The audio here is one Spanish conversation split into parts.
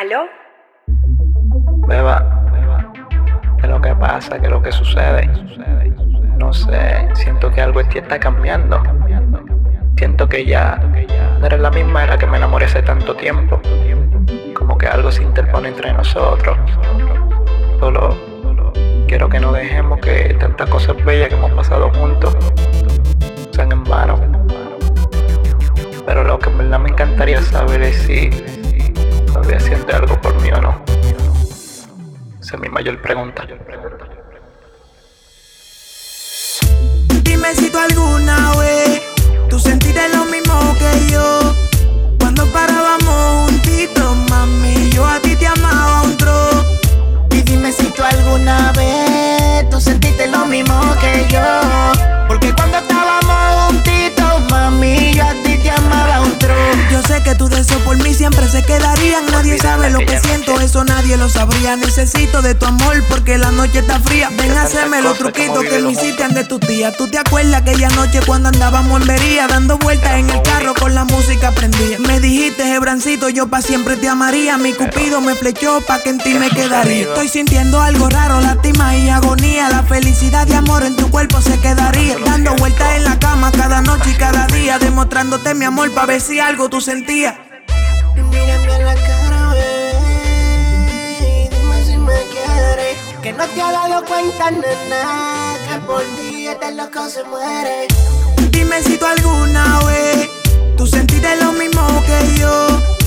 ¿Aló? Beba, ¿qué es lo que pasa? ¿Qué es lo que sucede? No sé, siento que algo en está cambiando. Siento que ya no eres la misma de la que me enamoré hace tanto tiempo. Como que algo se interpone entre nosotros. Solo quiero que no dejemos que tantas cosas bellas que hemos pasado juntos sean en vano. Pero lo que en verdad me encantaría saber es si todavía siente algo por mí o no. Esa es mi mayor pregunta. Dime si tú alguna vez tú sentiste lo mismo que yo. Que tu deseo por mí siempre se quedarían. Nadie sabe lo que siento, eso nadie lo sabría. Necesito de tu amor porque la noche está fría. Ven a hacerme los truquitos que me hiciste de tu tía. ¿Tú te acuerdas aquella noche cuando andábamos en vería? Dando vueltas en el carro con la música prendida. Me dijiste, Hebrancito, yo pa' siempre te amaría. Mi cupido me flechó pa' que en ti me quedaría. Estoy sintiendo algo raro, lástima y agonía. La felicidad y amor en tu cuerpo se quedaría. Dando vueltas en la cama cada noche y cada día. Demostrándote mi amor pa' ver si algo tú sentías. Mírame a la cara, bebé. y Dime si me quieres. Que no te has dado cuenta, nena. Que por ti este loco se muere. Dime si tú alguna vez tú sentiste lo mismo que yo.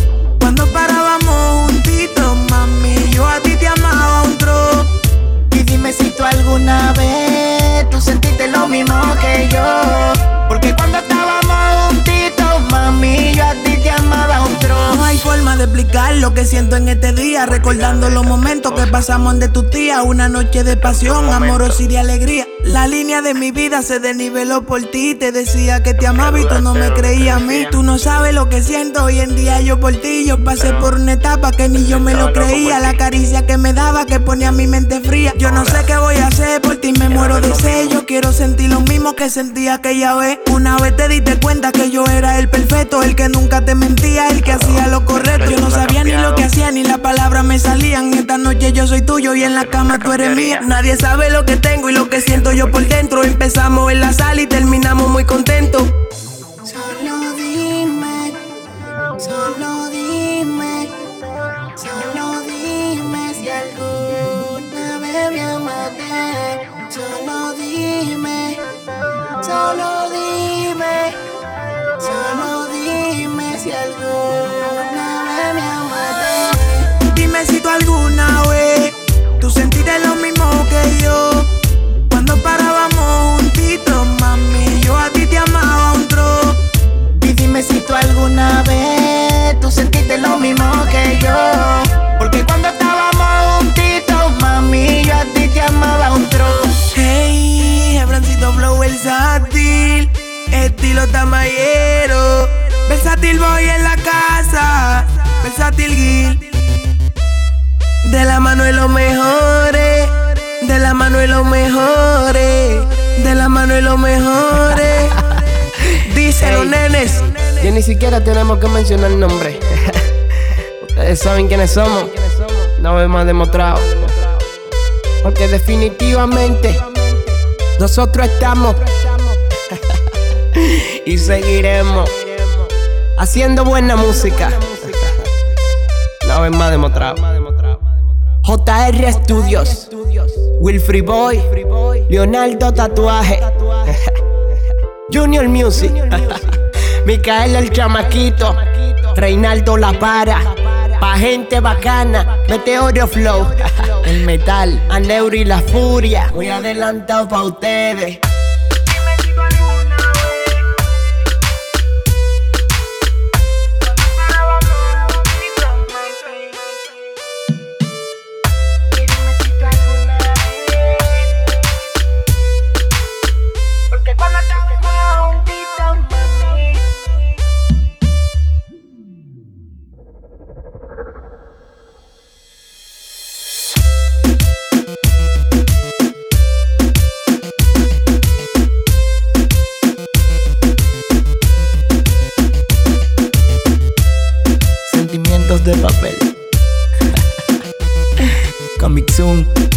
Explicar lo que siento en este día, recordando los momentos que pasamos de tu tía, una noche de pasión, amorosidad y alegría. La línea de mi vida se desniveló por ti, te decía que te amaba y tú no me creías a mí. Tú no sabes lo que siento hoy en día yo por ti, yo pasé por una etapa que ni yo me lo creía, la caricia que me daba que ponía mi mente fría. Yo no sé qué voy a hacer por ti, me muero de sed, yo quiero sentir lo mismo que sentía aquella vez. Una vez te diste cuenta que yo era el perfecto, el que nunca te mentía, el que hacía lo correcto. Yo no sabía ni lo que hacía ni las palabras me salían. Esta noche yo soy tuyo y en la cama tú eres mía. Nadie sabe lo que tengo y lo que siento yo por dentro. Empezamos en la sala y terminamos muy contentos. Solo dime, solo dime, solo dime si alguna vez me amaste. Solo dime, solo dime, solo dime si alguna versátil, estilo tamayero. Versátil voy en la casa, versátil Gil. De la mano de los mejores, de la mano de los mejores, de la mano de los mejores. Dice los nenes. Ya ni siquiera tenemos que mencionar el nombre. Ustedes saben quiénes somos. No hemos demostrado. Porque definitivamente nosotros estamos y seguiremos haciendo buena música. Una vez más demostrado. JR Studios, Wilfrey Boy, Leonardo Tatuaje, Junior Music, Micael el Chamaquito, Reinaldo La Para, pa' gente bacana, Meteoro Flow, el metal, Aneuri La Furia, muy adelantado pa' ustedes. Coming soon.